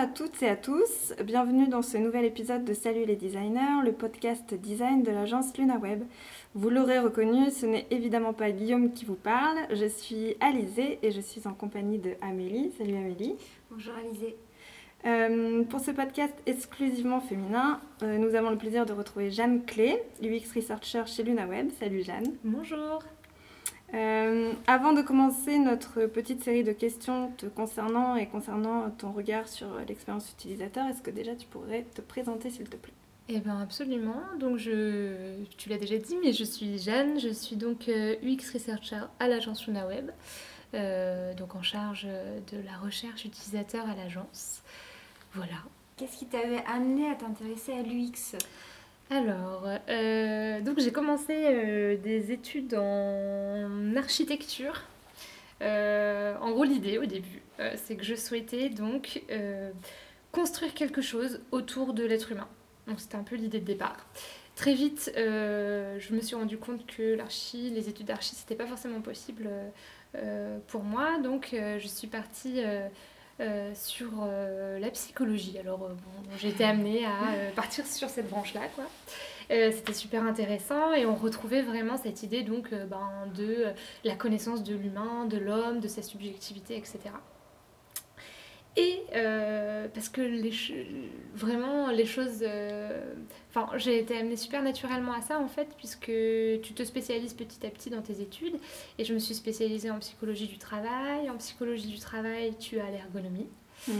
à toutes et à tous, bienvenue dans ce nouvel épisode de Salut les designers, le podcast design de l'agence LunaWeb. Vous l'aurez reconnu, ce n'est évidemment pas Guillaume qui vous parle, je suis Alizée et je suis en compagnie de Amélie. Salut Amélie. Bonjour Alizée. Euh, pour ce podcast exclusivement féminin, euh, nous avons le plaisir de retrouver Jeanne Clé, UX Researcher chez LunaWeb. Salut Jeanne. Bonjour. Euh, avant de commencer notre petite série de questions te concernant et concernant ton regard sur l'expérience utilisateur, est-ce que déjà tu pourrais te présenter s'il te plaît? Eh bien absolument, donc je, tu l'as déjà dit, mais je suis Jeanne, je suis donc euh, UX Researcher à l'agence LunaWeb, euh, donc en charge de la recherche utilisateur à l'agence. Voilà. Qu'est-ce qui t'avait amené à t'intéresser à l'UX? Alors, euh, donc j'ai commencé euh, des études en architecture. Euh, en gros, l'idée au début, c'est que je souhaitais donc construire quelque chose autour de l'être humain. Donc c'était un peu l'idée de départ. Très vite, je me suis rendu compte que l'archi, les études d'archi, c'était pas forcément possible pour moi. Donc je suis partie euh, sur euh, la psychologie. Alors, euh, bon, j'ai été amenée à partir sur cette branche-là, quoi. C'était super intéressant et on retrouvait vraiment cette idée donc ben, de la connaissance de l'humain, de l'homme, de sa subjectivité, etc. Et parce que les vraiment les choses. Enfin, j'ai été amenée super naturellement à ça en fait, puisque tu te spécialises petit à petit dans tes études. Et je me suis spécialisée en psychologie du travail. En psychologie du travail, tu as l'ergonomie. Mm.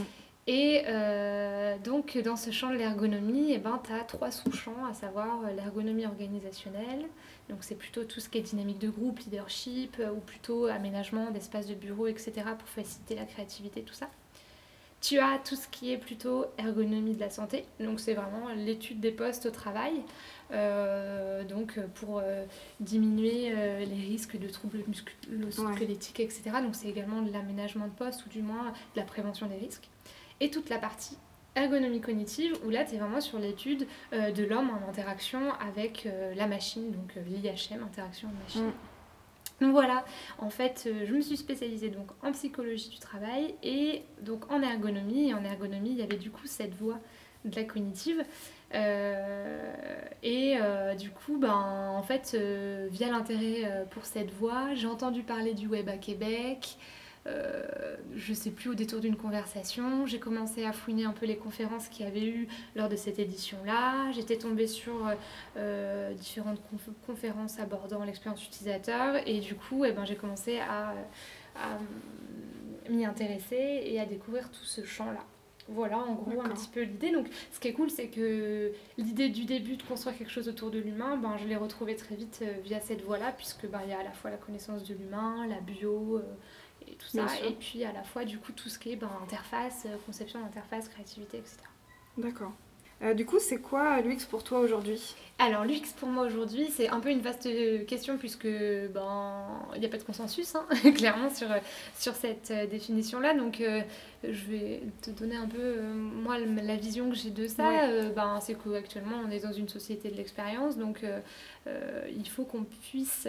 Et euh, donc, dans ce champ de l'ergonomie, eh ben, tu as trois sous-champs, à savoir euh, l'ergonomie organisationnelle. Donc, c'est plutôt tout ce qui est dynamique de groupe, leadership, euh, ou plutôt aménagement d'espaces de bureau, etc., pour faciliter la créativité, tout ça. Tu as tout ce qui est plutôt ergonomie de la santé, donc c'est vraiment l'étude des postes au travail, euh, donc pour euh, diminuer euh, les risques de troubles musculo-squelettiques, etc. Donc c'est également de l'aménagement de poste ou du moins de la prévention des risques. Et toute la partie ergonomie cognitive, où là tu es vraiment sur l'étude de l'homme en interaction avec la machine, donc l'IHM, interaction machine. Mm. Voilà, en fait, euh, je me suis spécialisée donc en psychologie du travail et donc en ergonomie. Et en ergonomie, il y avait du coup cette voie de la cognitive. Euh, et euh, du coup, ben, en fait, via l'intérêt pour cette voie, j'ai entendu parler du web à Québec. Euh, je sais plus, au détour d'une conversation, j'ai commencé à fouiner un peu les conférences qu'il y avait eu lors de cette édition-là. J'étais tombée sur euh, différentes conférences abordant l'expérience utilisateur et du coup, eh ben, j'ai commencé à, m'y intéresser et à découvrir tout ce champ-là. Voilà en gros un petit peu l'idée. Donc ce qui est cool, c'est que l'idée du début de construire quelque chose autour de l'humain, ben, je l'ai retrouvée très vite euh, via cette voie-là, puisque ben, il y a à la fois la connaissance de l'humain, la bio, tout ça. Et puis à la fois, du coup, tout ce qui est ben, interface, euh, conception d'interface, créativité, etc. D'accord. Euh, du coup, c'est quoi l'UX pour toi aujourd'hui? Alors, l'UX pour moi aujourd'hui, c'est un peu une vaste question puisque ben il n'y a pas de consensus, hein, clairement, sur, sur cette euh, définition-là. Donc, je vais te donner un peu, euh, moi, la vision que j'ai de ça. Euh, ben, c'est qu'actuellement, on est dans une société de l'expérience, donc euh, il faut qu'on puisse.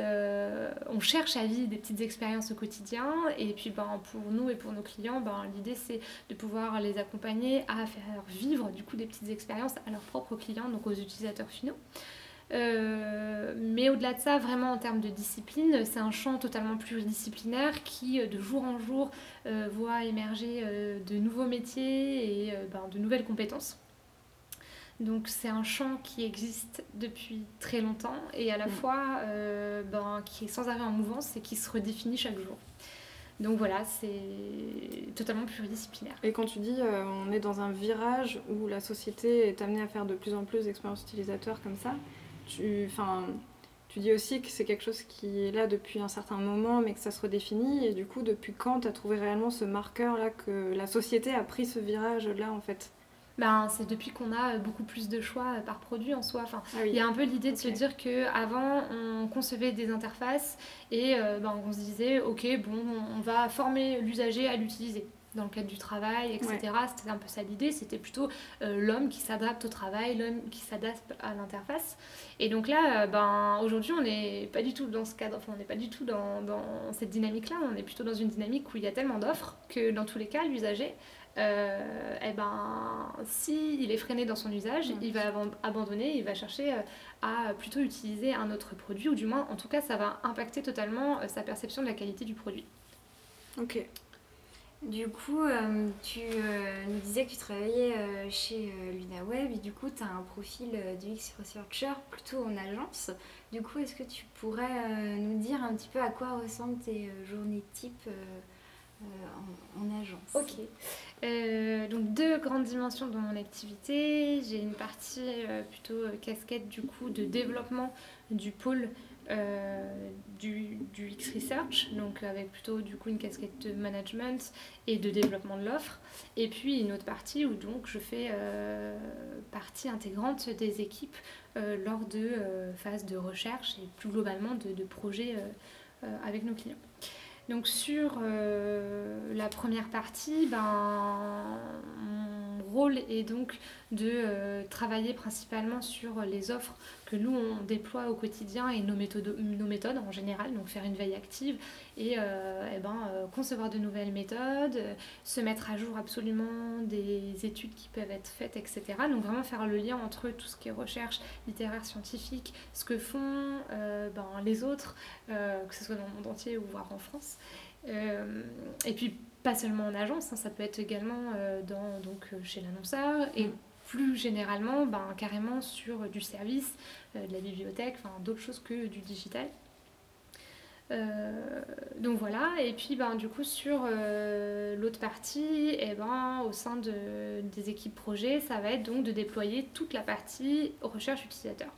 on cherche à vivre des petites expériences au quotidien, et puis ben, pour nous et pour nos clients, ben, l'idée c'est de pouvoir les accompagner à faire vivre du coup des petites expériences à leurs propres clients, donc aux utilisateurs finaux. Euh, mais au-delà de ça, vraiment en termes de discipline, c'est un champ totalement pluridisciplinaire qui, euh, de jour en jour, euh, voit émerger de nouveaux métiers et ben, de nouvelles compétences. Donc c'est un champ qui existe depuis très longtemps et à la mm. fois ben, qui est sans arrêt en mouvance et qui se redéfinit chaque jour. Donc voilà, c'est totalement pluridisciplinaire. Et quand tu dis on est dans un virage où la société est amenée à faire de plus en plus d'expériences utilisateurs comme ça, tu, tu dis aussi que c'est quelque chose qui est là depuis un certain moment, mais que ça se redéfinit. Et du coup, depuis quand tu as trouvé réellement ce marqueur-là que la société a pris ce virage-là, en fait? Ben, c'est depuis qu'on a beaucoup plus de choix par produit en soi. Enfin, ah Il y a un peu l'idée de se dire qu'avant, on concevait des interfaces et euh, ben, on se disait, ok, bon, on va former l'usager à l'utiliser dans le cadre du travail, etc. C'était un peu ça l'idée, c'était plutôt euh, l'homme qui s'adapte au travail, l'homme qui s'adapte à l'interface. Et donc là, euh, ben, aujourd'hui, on n'est pas du tout dans ce cadre, enfin, on n'est pas du tout dans, dans cette dynamique-là, on est plutôt dans une dynamique où il y a tellement d'offres que dans tous les cas, l'usager euh, eh ben, s'il est freiné dans son usage, Ouais. il va aban- abandonner, il va chercher euh, à plutôt utiliser un autre produit, ou du moins, en tout cas, ça va impacter totalement sa perception de la qualité du produit. Ok. Du coup, euh, tu euh, nous disais que tu travaillais euh, chez LunaWeb et du coup, tu as un profil euh, d'UX Researcher plutôt en agence. Du coup, est-ce que tu pourrais nous dire un petit peu à quoi ressemblent tes journées type euh, en, en agence Ok. Euh, donc deux grandes dimensions dans mon activité. J'ai une partie euh, plutôt euh, casquette du coup de développement du pôle euh, du, du X Research, donc avec plutôt du coup une casquette de management et de développement de l'offre. Et puis une autre partie où donc je fais euh, partie intégrante des équipes euh, lors de euh, phases de recherche et plus globalement de, projets euh, euh, avec nos clients. Donc sur euh, la première partie, ben, mon rôle est donc de euh, travailler principalement sur les offres que nous on déploie au quotidien et nos méthodes, en général, donc faire une veille active et, euh, eh ben, euh, concevoir de nouvelles méthodes, se mettre à jour absolument des études qui peuvent être faites, etc. Donc vraiment faire le lien entre tout ce qui est recherche littéraire, scientifique, ce que font ben, les autres, que ce soit dans le monde entier ou voire en France. Et puis pas seulement en agence, hein, ça peut être également dans, donc, chez l'annonceur Mm. Plus généralement ben, carrément sur du service, euh, de la bibliothèque, enfin d'autres choses que du digital. Euh, donc voilà, et puis ben, du coup sur euh, l'autre partie, eh ben, au sein de- des équipes projet, ça va être donc de déployer toute la partie recherche utilisateur.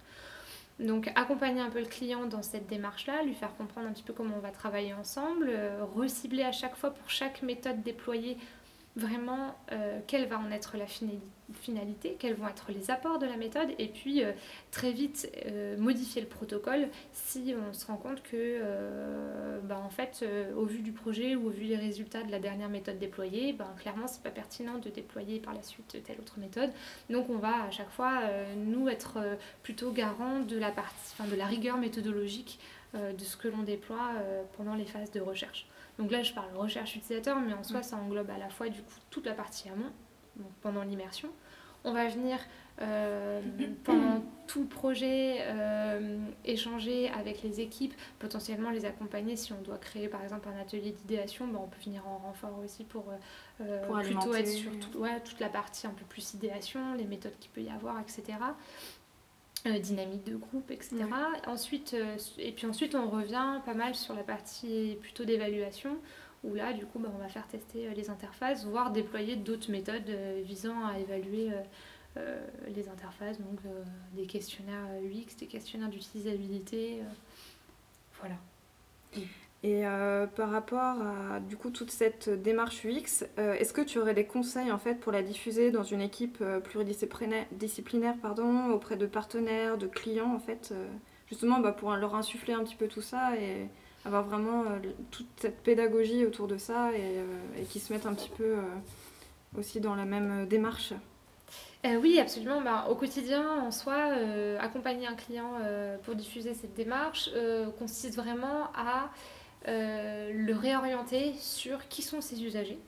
Donc accompagner un peu le client dans cette démarche-là, lui faire comprendre un petit peu comment on va travailler ensemble, euh, recibler à chaque fois pour chaque méthode déployée vraiment quelle va en être la finali- finalité, quels vont être les apports de la méthode, et puis euh, très vite euh, modifier le protocole si on se rend compte que, euh, bah, en fait, au vu du projet ou au vu des résultats de la dernière méthode déployée, ben, clairement, c'est pas pertinent de déployer par la suite telle autre méthode. Donc, on va à chaque fois, nous, être plutôt garant de la, partie, enfin, de la rigueur méthodologique de ce que l'on déploie pendant les phases de recherche. Donc là, je parle recherche utilisateur, mais en soi, ça englobe à la fois du coup toute la partie amont, donc pendant l'immersion. On va venir euh, pendant tout le projet euh, échanger avec les équipes, potentiellement les accompagner si on doit créer par exemple un atelier d'idéation, ben, on peut venir en renfort aussi pour, euh, Pour plutôt alimenter. être sur tout- ouais, toute la partie un peu plus idéation, les méthodes qu'il peut y avoir, etc. Dynamique de groupe, etc. Ensuite, et puis ensuite, on revient pas mal sur la partie plutôt d'évaluation, où là, du coup, bah, on va faire tester euh, les interfaces, voire déployer d'autres méthodes euh, visant à évaluer euh, les interfaces, donc des questionnaires UX, des questionnaires d'utilisabilité. voilà. Et par rapport à du coup toute cette démarche UX, est-ce que tu aurais des conseils en fait pour la diffuser dans une équipe pluridisciplinaire disciplinaire, pardon, auprès de partenaires, de clients en fait, justement bah, pour leur insuffler un petit peu tout ça et avoir vraiment euh, toute cette pédagogie autour de ça et, euh, et qu'ils se mettent un petit peu euh, aussi dans la même démarche. Euh, oui, absolument. Ben, au quotidien, en soi, euh, accompagner un client euh, pour diffuser cette démarche consiste vraiment à le réorienter sur qui sont ses usagers.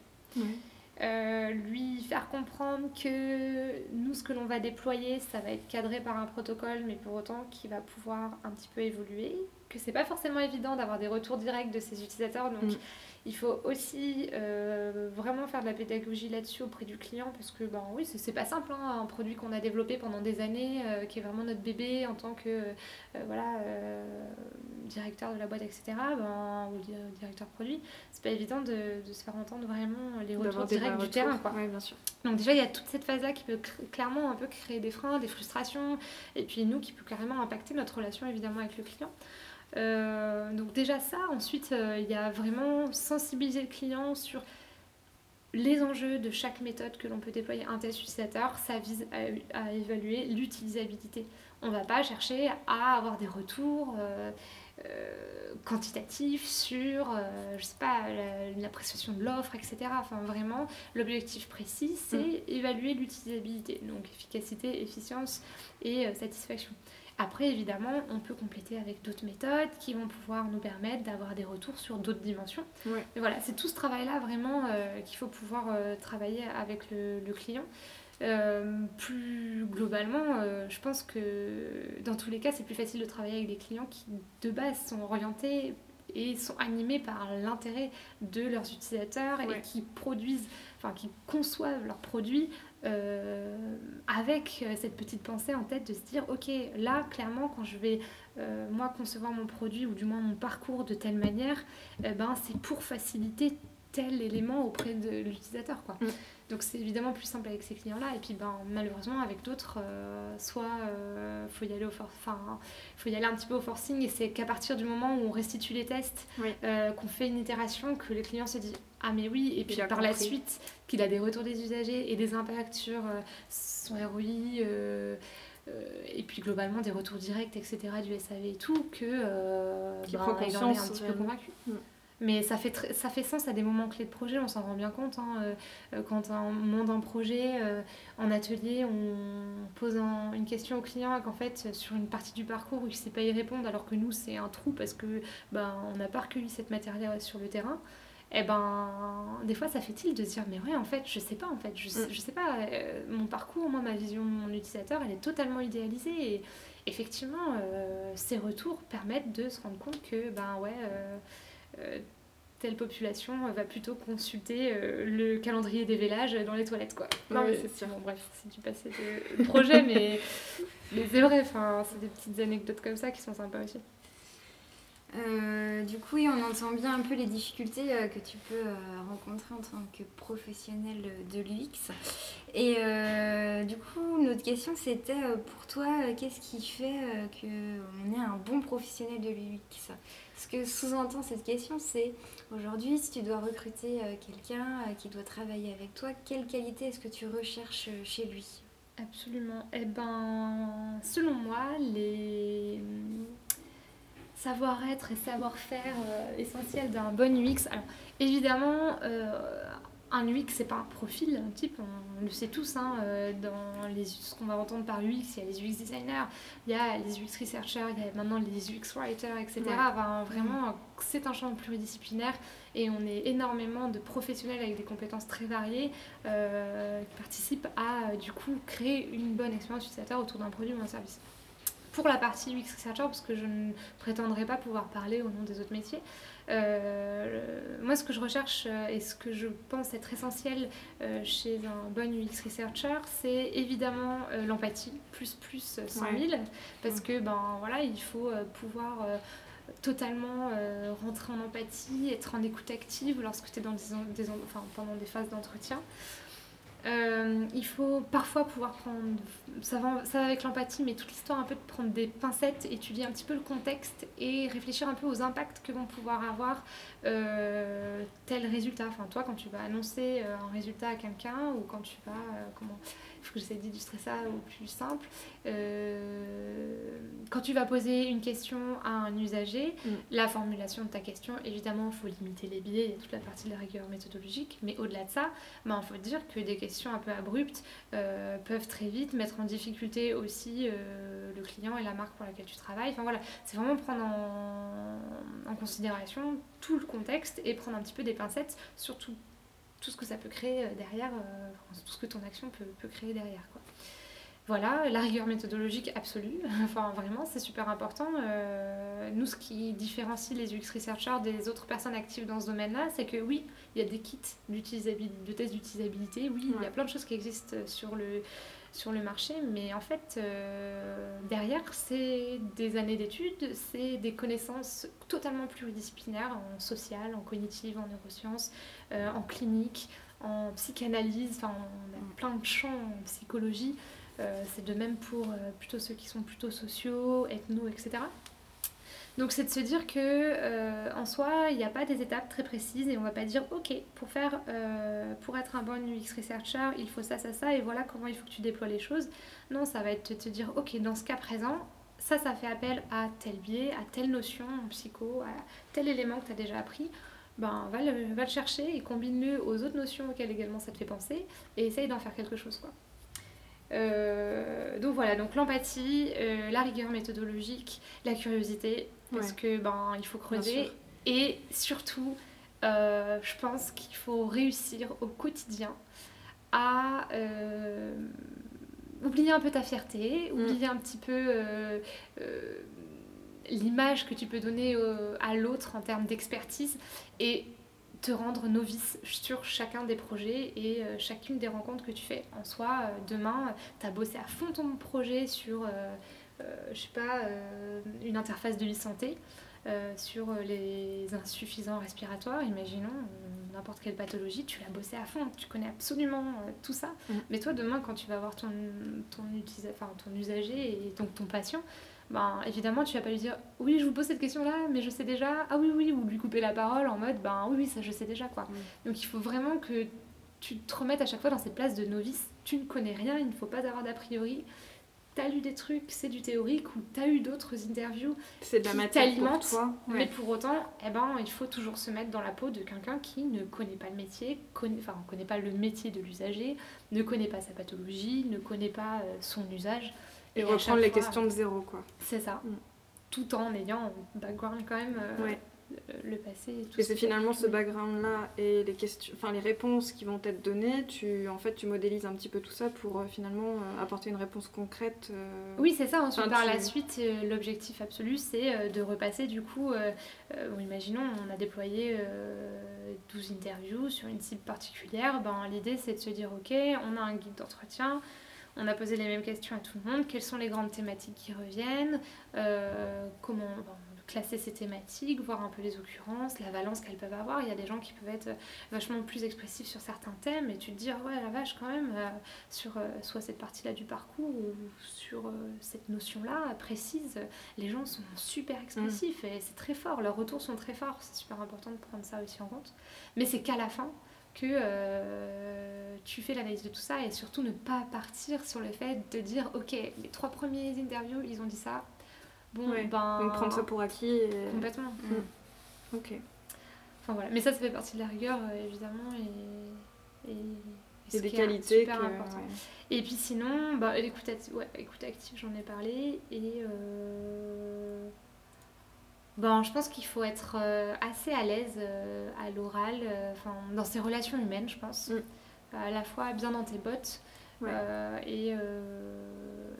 Euh, lui faire comprendre que nous, ce que l'on va déployer, ça va être cadré par un protocole, mais pour autant qu'il va pouvoir un petit peu évoluer, que c'est pas forcément évident d'avoir des retours directs de ses utilisateurs, donc Mm. Il faut aussi euh, vraiment faire de la pédagogie là-dessus auprès du client, parce que ben oui, c'est pas simple, hein, un produit qu'on a développé pendant des années, euh, qui est vraiment notre bébé en tant que euh, voilà directeur de la boîte, etc. Ben, ou di- directeur produit, c'est pas évident de, de se faire entendre vraiment les retours directs du terrain. Quoi. Ouais, bien sûr. Donc déjà, il y a toute cette phase-là qui peut clairement un peu créer des freins, des frustrations, et puis nous qui peut carrément impacter notre relation évidemment avec le client. Euh, donc déjà ça, ensuite euh, il y a vraiment sensibiliser le client sur les enjeux de chaque méthode que l'on peut déployer un test utilisateur, ça vise à, à évaluer l'utilisabilité. On ne va pas chercher à avoir des retours euh, quantitatifs sur, je sais pas, la- l'appréciation de l'offre, etc. Enfin vraiment, l'objectif précis, c'est évaluer l'utilisabilité, donc efficacité, efficience et satisfaction. Après, évidemment, on peut compléter avec d'autres méthodes qui vont pouvoir nous permettre d'avoir des retours sur d'autres dimensions. Ouais. Mais voilà, c'est tout ce travail-là vraiment euh, qu'il faut pouvoir euh, travailler avec le, le client. Euh, plus globalement, je pense que dans tous les cas, c'est plus facile de travailler avec des clients qui, de base, sont orientés et sont animés par l'intérêt de leurs utilisateurs Ouais. et qui produisent, enfin qui conçoivent leurs produits avec euh, cette petite pensée en tête de se dire ok là clairement quand je vais euh, moi concevoir mon produit ou du moins mon parcours de telle manière eh ben c'est pour faciliter tel élément auprès de l'utilisateur quoi. Mm. Donc c'est évidemment plus simple avec ces clients-là. Et puis ben malheureusement avec d'autres euh, soit euh, faut y aller au for- enfin faut y aller un petit peu au forcing. Et c'est qu'à partir du moment où on restitue les tests Oui. euh, qu'on fait une itération que le client se dit ah mais oui. Et puis par la suite qu'il a des retours des usagers et des impacts sur euh, son ROI et puis globalement des retours directs etc du SAV et tout que ben, prend il en est un petit peu convaincu. Mm. Mais ça fait, ça fait sens à des moments clés de projet, on s'en rend bien compte. hein, euh, euh, quand on monte un projet euh, en atelier, on pose un- une question au client et qu'en fait, sur une partie du parcours, il ne sait pas y répondre, alors que nous, c'est un trou parce que ben, on n'a pas recueilli cette matière sur le terrain. Et ben, des fois, ça fait tilt de se dire, mais ouais, en fait, je sais pas, en fait, je, sais- Mm. je sais pas, euh, mon parcours, moi, ma vision de mon utilisateur, elle est totalement idéalisée. Et effectivement, euh, ces retours permettent de se rendre compte que, ben ouais, euh, euh, telle population va plutôt consulter euh, le calendrier des vélages dans les toilettes, quoi. Non, mais Euh, c'est sûr. Bon, bref, c'est du passé de projet, mais, mais c'est vrai, enfin, c'est des petites anecdotes comme ça qui sont sympas aussi. Euh, du coup, oui, on entend bien un peu les difficultés euh, que tu peux euh, rencontrer en tant que professionnel de l'UX. Et euh, du coup, notre question c'était euh, pour toi, euh, qu'est-ce qui fait euh, qu'on est un bon professionnel de l'UX Ce que sous-entend cette question, c'est aujourd'hui, si tu dois recruter euh, quelqu'un euh, qui doit travailler avec toi, quelle qualité est-ce que tu recherches euh, chez lui? Absolument. Eh ben, selon moi, les savoir-être et savoir-faire essentiels d'un bon UX. Alors, évidemment, un UX, c'est pas un profil, un type, on, le sait tous. hein, euh, dans les, ce qu'on va entendre par UX, il y a les UX designers, il y a les UX researchers, il y a maintenant les UX writers, etc. Ouais. Enfin, vraiment, c'est un champ pluridisciplinaire et on est énormément de professionnels avec des compétences très variées euh, qui participent à euh, du coup créer une bonne expérience utilisateur autour d'un produit ou d'un service. Pour la partie UX Researcher, parce que je ne prétendrai pas pouvoir parler au nom des autres métiers, euh, moi ce que je recherche euh, et ce que je pense être essentiel euh, chez un bon UX Researcher, c'est évidemment l'empathie, plus plus euh, 100 000, parce que ben voilà, il faut pouvoir totalement euh, rentrer en empathie, être en écoute active lorsque tu es dans des, en- des en- enfin, pendant des phases d'entretien. Euh, il faut parfois pouvoir prendre, ça va, avec l'empathie, mais toute l'histoire un peu de prendre des pincettes, étudier un petit peu le contexte et réfléchir un peu aux impacts que vont pouvoir avoir euh, tel résultat. Enfin, toi, quand tu vas annoncer euh, un résultat à quelqu'un ou quand tu vas, comment, que j'essaie d'illustrer ça au plus simple. Euh, quand tu vas poser une question à un usager, Mm. la formulation de ta question, évidemment, il faut limiter les biais, il y a toute la partie de la rigueur méthodologique, mais au-delà de ça, il faut dire que des questions un peu abruptes euh, peuvent très vite mettre en difficulté aussi euh, le client et la marque pour laquelle tu travailles. Enfin voilà, c'est vraiment prendre en, en considération tout le contexte et prendre un petit peu des pincettes sur tout, ce que ça peut créer euh, derrière, euh, tout ce que ton action peut, peut créer derrière. Quoi. Voilà, la rigueur méthodologique absolue, enfin vraiment c'est super important. Euh, nous ce qui différencie les UX researchers des autres personnes actives dans ce domaine-là, c'est que oui, il y a des kits de tests d'utilisabilité, oui, il y a plein de choses qui existent sur le, sur le marché, mais en fait euh, derrière c'est des années d'études, c'est des connaissances totalement pluridisciplinaires en social, en cognitive, en neurosciences, euh, en clinique, en psychanalyse, enfin on a plein de champs en psychologie. Euh, c'est de même pour plutôt ceux qui sont plutôt sociaux, ethno, etc. Donc c'est de se dire que euh, en soi, il n'y a pas des étapes très précises et on va pas dire ok pour faire euh, pour être un bon UX researcher, il faut ça, ça, ça et voilà comment il faut que tu déploies les choses. Non, ça va être de te dire ok dans ce cas présent, ça ça fait appel à tel biais, à telle notion en psycho, à tel élément que tu as déjà appris. Ben, va le, va le chercher et combine-le aux autres notions auxquelles également ça te fait penser et essaye d'en faire quelque chose quoi. Donc voilà, donc l'empathie, la rigueur méthodologique, la curiosité, parce que ben il faut creuser. Et surtout, je pense qu'il faut réussir au quotidien à oublier un peu ta fierté, mm. oublier un petit peu l'image que tu peux donner à l'autre en termes d'expertise et te rendre novice sur chacun des projets et euh, chacune des rencontres que tu fais. En soi, euh, demain, tu as bossé à fond ton projet sur, euh, je sais pas, une interface de e-santé. sur les insuffisants respiratoires, imaginons n'importe quelle pathologie, tu l'as bossé à fond, tu connais absolument tout ça. Mm. Mais toi, demain, quand tu vas voir ton, ton, enfin, ton usager et donc ton patient, ben évidemment tu vas pas lui dire oui je vous pose cette question là mais je sais déjà. Ah oui oui ou lui couper la parole en mode ben oui oui ça je sais déjà quoi. Mm. donc il faut vraiment que tu te remettes à chaque fois dans cette place de novice. Tu ne connais rien il ne faut pas avoir d'a priori. Tu as lu des trucs c'est du théorique ou tu as eu d'autres interviews c'est de la matière pour toi. Mais pour autant eh ben il faut toujours se mettre dans la peau de quelqu'un qui ne connaît pas le métier connaît enfin connaît pas le métier de l'usager ne connaît pas sa pathologie ne connaît pas euh, son usage et, reprendre les questions de zéro, quoi. C'est ça. Mm. Tout en ayant un background quand même, euh, le passé et tout. Et c'est finalement ce background-là et les, questions, enfin, les réponses qui vont être données, tu, en fait, tu modélises un petit peu tout ça pour euh, finalement euh, apporter une réponse concrète. Oui, c'est ça. Ensuite, par la suite, l'objectif absolu, c'est de repasser du coup, imaginons, on a déployé 12 interviews sur une cible particulière. Ben, L'idée, c'est de se dire, OK, on a un guide d'entretien on a posé les mêmes questions à tout le monde. Quelles sont les grandes thématiques qui reviennent euh, Comment classer ces thématiques, voir un peu les occurrences, la valence qu'elles peuvent avoir. Il y a des gens qui peuvent être vachement plus expressifs sur certains thèmes et tu te dis, ah ouais, la vache, quand même, euh, sur euh, soit cette partie-là du parcours ou sur cette notion-là précise, les gens sont super expressifs et c'est très fort. Leurs retours sont très forts. C'est super important de prendre ça aussi en compte. Mais c'est qu'à la fin, que euh, tu fais l'analyse de tout ça et surtout ne pas partir sur le fait de dire ok les trois premiers interviews ils ont dit ça. Bon ben donc prendre ça pour acquis complètement mm. ok. Enfin voilà. Mais ça ça fait partie de la rigueur euh, évidemment et, et des qualités super important. et puis sinon bah, l'écoute ouais, écoute active j'en ai parlé et euh, Bon, je pense qu'il faut être euh, assez à l'aise euh, à l'oral, euh, enfin dans ses relations humaines, je pense. Mm. À la fois bien dans tes bottes et,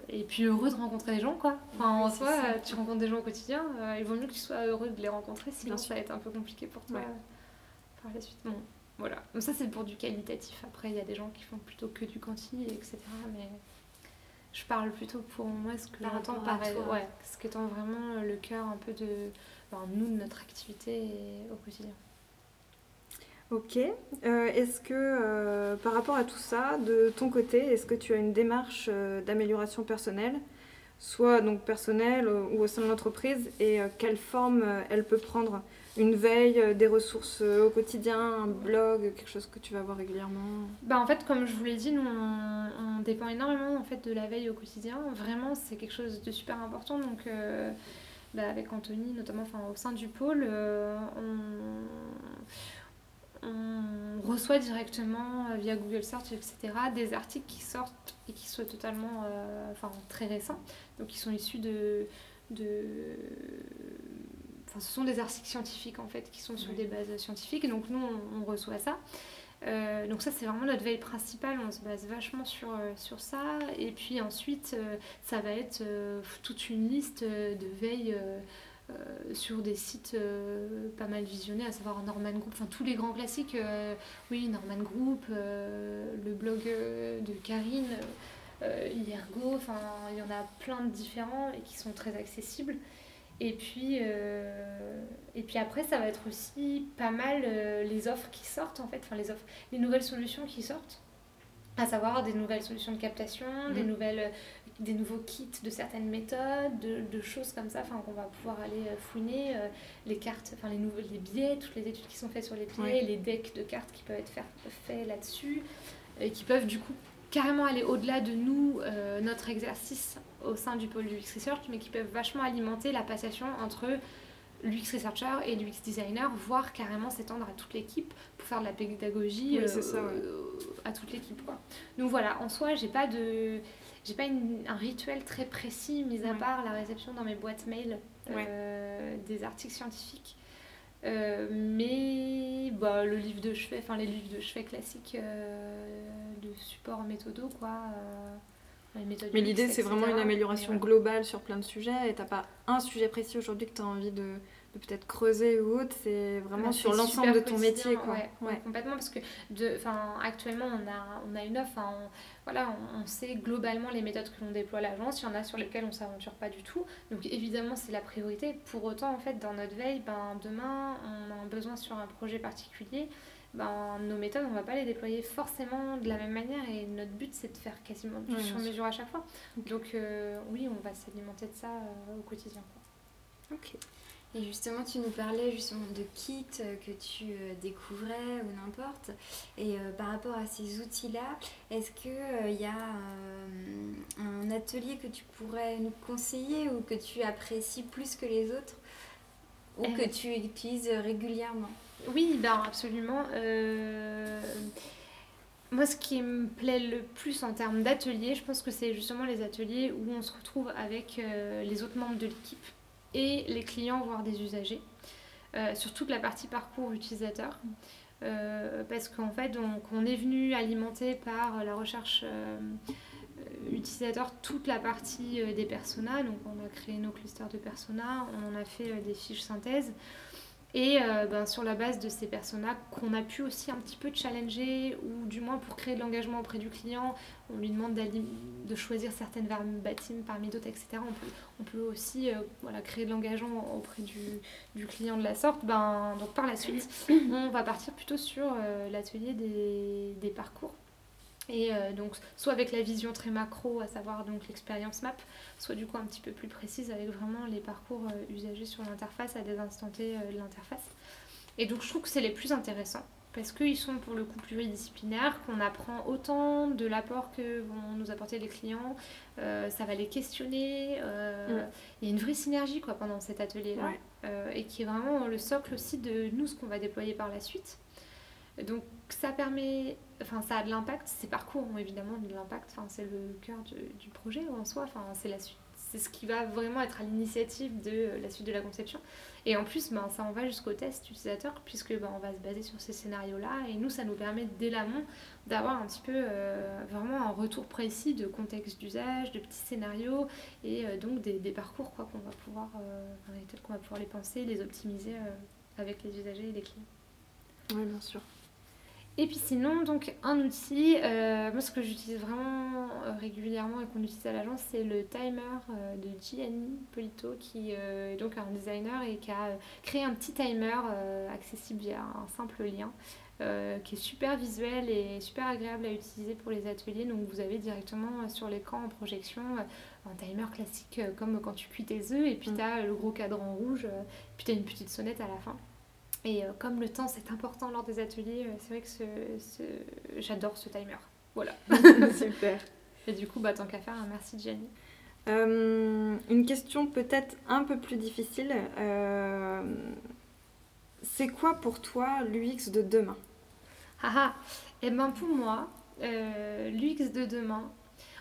et puis heureux de rencontrer des gens, quoi. Enfin, en soi, tu rencontres des gens au quotidien, il vaut mieux que tu sois heureux de les rencontrer, sinon ça va être un peu compliqué pour toi par la suite. Bon, voilà. Donc ça, c'est pour du qualitatif. Après, il y a des gens qui font plutôt que du quanti, etc. Mais je parle plutôt pour moi ce que j'entends par ouais, ce qui est vraiment le cœur un peu de nous de notre activité au quotidien. Ok. Euh, est-ce que euh, par rapport à tout ça, de ton côté, est-ce que tu as une démarche euh, d'amélioration personnelle, soit donc personnelle ou au sein de l'entreprise, et quelle forme elle peut prendre? Une veille, euh, des ressources euh, au quotidien, un blog, quelque chose que tu vas voir régulièrement bah En fait, comme je vous l'ai dit, nous, on, dépend énormément de la veille au quotidien. Vraiment, c'est quelque chose de super important. Donc, euh, bah, avec Anthony, notamment au sein du pôle, on, reçoit directement via Google Search, etc., des articles qui sortent et qui soient totalement très récents. Donc, qui sont issus de ce sont des articles scientifiques en fait qui sont sur des bases scientifiques donc nous on, reçoit ça. Euh, donc ça c'est vraiment notre veille principale, on se base vachement sur, euh, sur ça et puis ensuite euh, ça va être toute une liste de veilles sur des sites pas mal visionnés, à savoir Norman Group, enfin tous les grands classiques, oui Norman Group, le blog de Karine, IRGO, enfin il y en a plein de différents et qui sont très accessibles. Et puis, euh, et puis après, ça va être aussi pas mal euh, les offres qui sortent, en fait, enfin les offres, les nouvelles solutions qui sortent, à savoir des nouvelles solutions de captation, des, mhm. nouvelles, des nouveaux kits de certaines méthodes, de, choses comme ça, enfin qu'on va pouvoir aller euh, fouiner, les cartes, enfin les, nouveaux, les billets, toutes les études qui sont faites sur les billets, les decks de cartes qui peuvent être faits là-dessus, et qui peuvent du coup carrément aller au-delà de nous, notre exercice au sein du pôle du Research, mais qui peuvent vachement alimenter la passation entre l'UX researcher et l'UX designer, voire carrément s'étendre à toute l'équipe pour faire de la pédagogie Oui, c'est ça, ouais. euh, à toute l'équipe. Donc voilà, en soi, j'ai pas de j'ai pas une- un rituel très précis, mis à Ouais. part la réception dans mes boîtes mail euh, des articles scientifiques. Euh, mais bah, le livre de chevet, enfin les livres de chevet classiques euh, de support méthodo, quoi. euh, Mais l'idée, c'est vraiment une amélioration globale sur plein de sujets et t'as pas un sujet précis aujourd'hui que tu as envie de peut-être creuser ou autre, c'est vraiment Bah, sur l'ensemble de ton métier. Quoi. Ouais, ouais, complètement, parce que de, actuellement, on a, on a une offre, on, voilà, on, on sait globalement les méthodes que l'on déploie à l'agence, il y en a sur lesquelles on s'aventure pas du tout, donc évidemment, c'est la priorité. Pour autant, en fait, dans notre veille, ben, demain, on a un besoin sur un projet particulier, ben, nos méthodes, on va pas les déployer forcément de la même manière, et notre but, c'est de faire quasiment du Ouais, bien sur-mesure à chaque fois. Donc, euh, oui, on va s'alimenter de ça euh, au quotidien. quoi. Ok. Et justement, tu nous parlais justement de kits euh, que tu euh, découvrais ou n'importe. Et euh, par rapport à ces outils-là, est-ce qu'il y a euh, un atelier que tu pourrais nous conseiller ou que tu apprécies plus que les autres ou que tu utilises régulièrement? Oui, ben absolument. Moi, ce qui me plaît le plus en termes d'ateliers, je pense que c'est justement les ateliers où on se retrouve avec les autres membres de l'équipe et les clients, voire des usagers, euh, sur toute la partie parcours utilisateur. Euh, parce qu'en fait, donc, on est venu alimenter par la recherche euh, utilisateur toute la partie des personas. Donc, on a créé nos clusters de personas, on en a fait des fiches synthèse. Et euh, ben, sur la base de ces personas qu'on a pu aussi un petit peu challenger, ou du moins pour créer de l'engagement auprès du client, on lui demande de choisir certaines verbatims parmi d'autres, etc. On peut, on peut aussi euh, voilà, créer de l'engagement auprès du, du client de la sorte. Ben, donc par la suite, on va partir plutôt sur euh, l'atelier des, des parcours. Et euh, donc, soit avec la vision très macro, à savoir donc l'expérience map, soit du coup un petit peu plus précise avec vraiment les parcours euh, usagers sur l'interface à des instants T euh, de l'interface. Et donc, je trouve que c'est les plus intéressants parce qu'ils sont pour le coup pluridisciplinaires, qu'on apprend autant de l'apport que vont nous apporter les clients, ça va les questionner, il y a une vraie synergie quoi, pendant cet atelier-là, Ouais. et qui est vraiment le socle aussi de nous, ce qu'on va déployer par la suite. Donc ça permet, enfin ça a de l'impact, ces parcours ont évidemment de l'impact, enfin, c'est le cœur du, du projet en soi, enfin, c'est la suite. C'est ce qui va vraiment être à l'initiative de euh, la suite de la conception. Et en plus, ben, ça en va jusqu'au test utilisateur, puisque ben, on va se baser sur ces scénarios-là. Et nous, ça nous permet dès l'amont d'avoir un petit peu euh, vraiment un retour précis de contexte d'usage, de petits scénarios, et euh, donc des, des parcours quoi, qu'on va pouvoir, qu'on va pouvoir les penser, les optimiser avec les usagers et les clients. Oui, bien sûr. Et puis sinon, donc un outil, euh, moi ce que j'utilise vraiment euh, régulièrement et qu'on utilise à l'agence, c'est le timer euh, de Gianni Polito, qui euh, est donc un designer et qui a créé un petit timer accessible via un simple lien, qui est super visuel et super agréable à utiliser pour les ateliers. Donc vous avez directement sur l'écran en projection un timer classique comme quand tu cuis tes œufs et puis Mm. tu as le gros cadran rouge, puis tu as une petite sonnette à la fin. Et euh, comme le temps c'est important lors des ateliers, euh, c'est vrai que ce, ce- j'adore ce timer. Voilà. Super. Et du coup, bah, tant qu'à faire, un merci Jenny. Euh, une question peut-être un peu plus difficile. Euh, c'est quoi pour toi l'UX de demain? Haha Et ben pour moi, euh, l'UX de demain,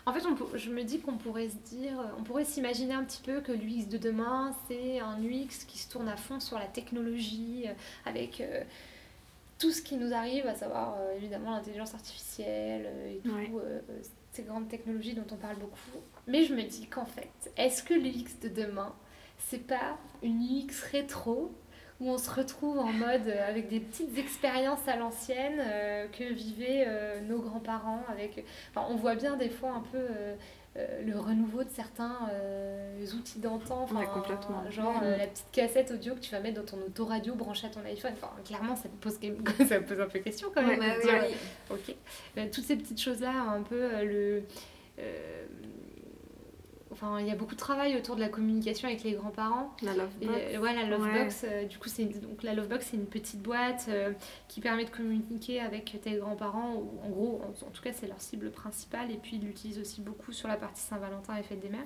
en fait, on je me dis qu'on pourrait se dire, on pourrait s'imaginer un petit peu que l'UX de demain, c'est un UX qui se tourne à fond sur la technologie, euh, avec euh, tout ce qui nous arrive, à savoir euh, évidemment l'intelligence artificielle euh, et tout, Ouais. euh, ces grandes technologies dont on parle beaucoup. Mais je me dis qu'en fait, est-ce que l'UX de demain, c'est pas une UX rétro où on se retrouve en mode euh, avec des petites expériences à l'ancienne euh, que vivaient euh, nos grands-parents avec enfin, on voit bien des fois un peu le renouveau de certains outils d'antan enfin, Ouais, complètement. genre la petite cassette audio que tu vas mettre dans ton autoradio branché à ton iPhone enfin clairement ça me pose, ça me pose un peu question quand même Ouais, bah oui, oui. Ok. Toutes ces petites choses-là, un peu le. Enfin, il y a beaucoup de travail autour de la communication avec les grands-parents. La love Et, box. euh, voilà, Lovebox, Ouais. euh, du coup, c'est donc la Lovebox, c'est une petite boîte euh, qui permet de communiquer avec tes grands-parents. En gros, en, en tout cas, c'est leur cible principale. Et puis, ils l'utilisent aussi beaucoup sur la partie Saint-Valentin et Fête des Mères.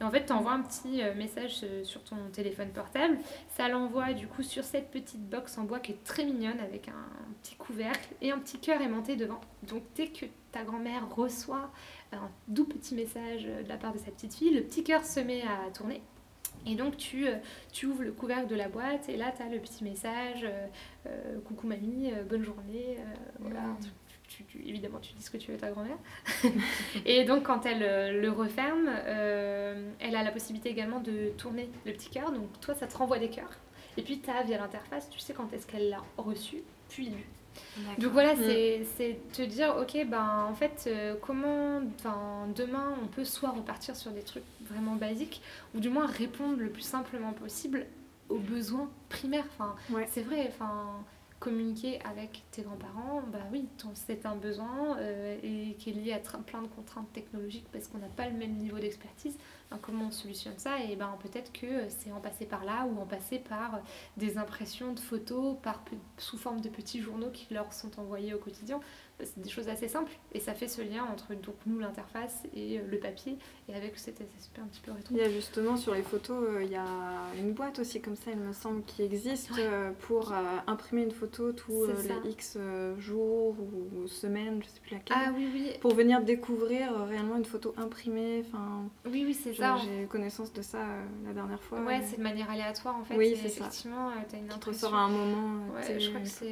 Et en fait, tu envoies un petit euh, message sur ton téléphone portable. Ça l'envoie du coup sur cette petite box en bois qui est très mignonne avec un petit couvercle et un petit cœur aimanté devant. Donc dès que ta grand-mère reçoit un doux petit message de la part de sa petite fille, le petit cœur se met à tourner. Et donc tu, tu ouvres le couvercle de la boîte et là tu as le petit message coucou mamie, bonne journée, voilà, Mmh. tu- tu- évidemment, tu dis ce que tu veux à ta grand-mère. et donc, quand elle euh, le referme, euh, elle a la possibilité également de tourner le petit cœur. Donc, toi, ça te renvoie des cœurs. Et puis, tu as via l'interface, tu sais quand est-ce qu'elle l'a reçu, puis lu. Donc voilà, Mm. c'est c'est te dire, ok, ben en fait, euh, comment, enfin, demain, on peut soit repartir sur des trucs vraiment basiques, ou du moins répondre le plus simplement possible aux besoins primaires. Enfin, Ouais. c'est vrai, enfin, communiquer avec tes grands-parents, bah oui, c'est un besoin euh, et qui est lié à plein de contraintes technologiques parce qu'on n'a pas le même niveau d'expertise. Comment on solutionne ça? Et ben peut-être que c'est en passer par là ou en passer par des impressions de photos par, sous forme de petits journaux qui leur sont envoyés au quotidien. C'est des choses assez simples et ça fait ce lien entre donc nous l'interface et euh, le papier et avec cet aspect un petit peu rétro. Il y a justement sur les photos, euh, il y a une boîte aussi comme ça, il me semble, qui existe Ouais. euh, pour euh, imprimer une photo tous les X jours ou semaines, je sais plus laquelle. Ah oui, oui, Pour venir découvrir réellement une photo imprimée. Enfin, oui, oui, c'est ça. j'ai eu connaissance de ça la dernière fois. Ouais, c'est de manière aléatoire en fait. Oui, c'est ça. effectivement, tu as une qui te impression. ressort à un moment. Ouais, je crois que c'est.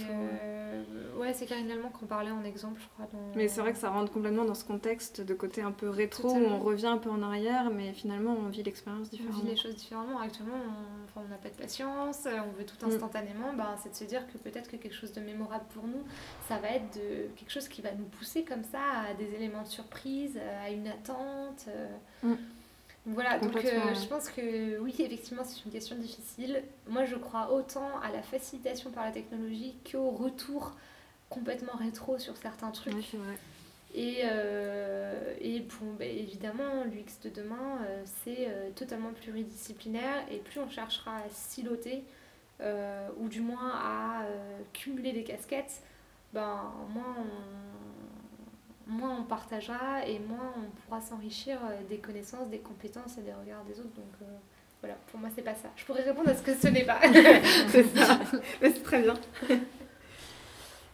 Ouais, c'est Karine Lallemand qu'on parlait en exemple, je crois. Dans... Mais c'est vrai que ça rentre complètement dans ce contexte de côté un peu rétro où on revient un peu en arrière, mais finalement on vit l'expérience On différemment. vit les choses différemment. Actuellement, on enfin, on n'a pas de patience, euh, on veut tout Mm. instantanément. Ben, c'est de se dire que peut-être que quelque chose de mémorable pour nous, ça va être de, quelque chose qui va nous pousser comme ça à des éléments de surprise, euh, à une attente. euh. Mm. Voilà, donc euh, je pense que oui, effectivement, c'est une question difficile. Moi, je crois autant à la facilitation par la technologie qu'au retour complètement rétro sur certains trucs. Vrai. Et, euh, et bah, évidemment, l'UX de demain, euh, c'est euh, totalement pluridisciplinaire et plus on cherchera à siloter, ou du moins à cumuler des casquettes, ben, moins, on, moins on partagera et moins on pourra s'enrichir des connaissances, des compétences et des regards des autres. Donc voilà, pour moi, c'est pas ça. Je pourrais répondre à ce que ce n'est pas. c'est ça. Mais c'est très bien.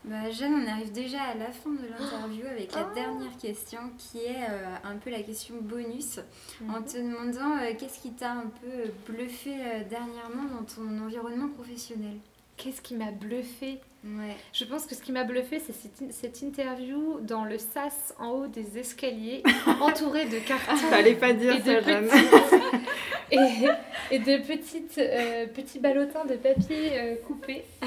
Bah, Jeanne, on arrive déjà à la fin de l'interview avec la Oh. dernière question qui est euh, un peu la question bonus Mhm. en te demandant euh, qu'est-ce qui t'a un peu bluffé euh, dernièrement dans ton environnement professionnel? Qu'est-ce qui m'a bluffé Ouais. Je pense que ce qui m'a bluffé, c'est cette, cette interview dans le sas en haut des escaliers, entourée de cartons Fallait pas dire et de, ça, Jeanne. petites, et, et de petites, euh, petits ballotins de papier euh, coupés.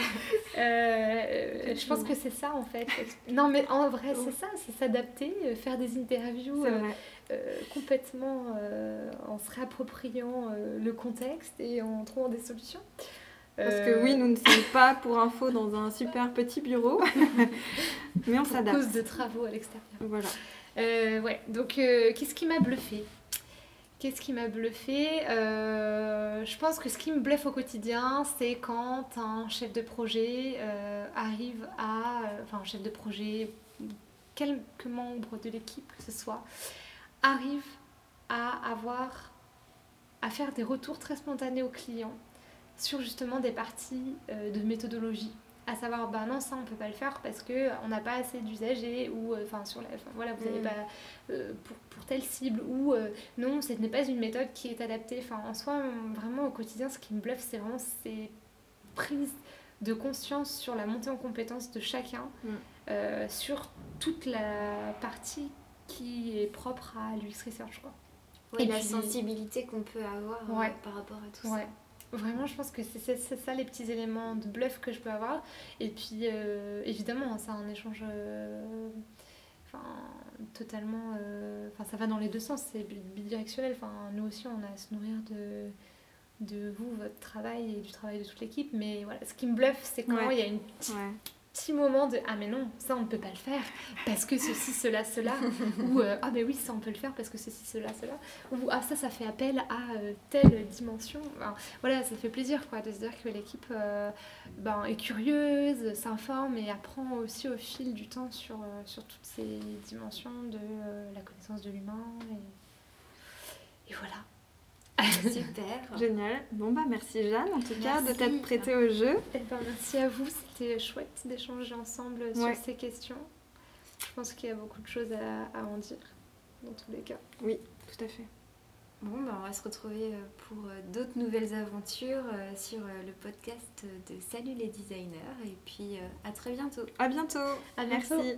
Euh, je pense que c'est ça en fait. Non mais en vrai c'est ça, c'est s'adapter, faire des interviews euh, complètement euh, en se réappropriant euh, le contexte et en trouvant des solutions. Parce Euh, que oui, nous ne sommes pas pour info dans un super petit bureau, mais on s'adapte. cause de travaux à l'extérieur. Voilà. Euh, ouais, donc euh, qu'est-ce qui m'a bluffé? Qu'est-ce qui m'a bluffé? Euh, Je pense que ce qui me bluffe au quotidien, c'est quand un chef de projet euh, arrive à. euh, Enfin, un chef de projet, quelques membres de l'équipe que ce soit, arrive à avoir. à faire des retours très spontanés aux clients sur justement des parties euh, de méthodologie. À savoir, bah non, ça on peut pas le faire parce que on n'a pas assez d'usagers ou euh, enfin sur la, voilà, vous n'avez Mm. pas euh, pour, pour telle cible ou euh, non, ce n'est pas une méthode qui est adaptée. Enfin, en soi, vraiment au quotidien, ce qui me bluffe, c'est vraiment ces prises de conscience sur la montée en compétence de chacun, Mm. sur toute la partie qui est propre à l'UX Research. Quoi. Ouais, Et la puis- sensibilité qu'on peut avoir Ouais. par rapport à tout Ouais. Vraiment, je pense que c'est ça les petits éléments de bluff que je peux avoir. Et puis, euh, évidemment, c'est un échange euh, enfin, totalement. euh, Enfin, ça va dans les deux sens, c'est bi- bidirectionnel. Enfin, nous aussi, on a à se nourrir de, de vous, votre travail et du travail de toute l'équipe. Mais voilà, ce qui me bluffe, c'est quand Ouais. il y a une petite Ouais. Petit moment de ah mais non ça on ne peut pas le faire parce que ceci cela cela. Ou euh, ah mais oui ça on peut le faire parce que ceci cela cela. Ou ah ça ça fait appel à euh, telle dimension. Enfin, voilà ça fait plaisir quoi de se dire que l'équipe euh, ben, est curieuse s'informe et apprend aussi au fil du temps sur, sur toutes ces dimensions de la connaissance de l'humain et, et voilà Super. Génial. Bon bah merci Jeanne en tout cas de t'être prêtée au jeu. Eh ben, merci à vous, c'était chouette d'échanger ensemble Ouais. sur ces questions. Je pense qu'il y a beaucoup de choses à, à en dire, dans tous les cas. Oui, tout à fait. Bon, bah, on va se retrouver euh, pour euh, d'autres nouvelles aventures euh, sur le podcast de Salut les designers. Et puis à très bientôt. À bientôt. À bientôt. Merci.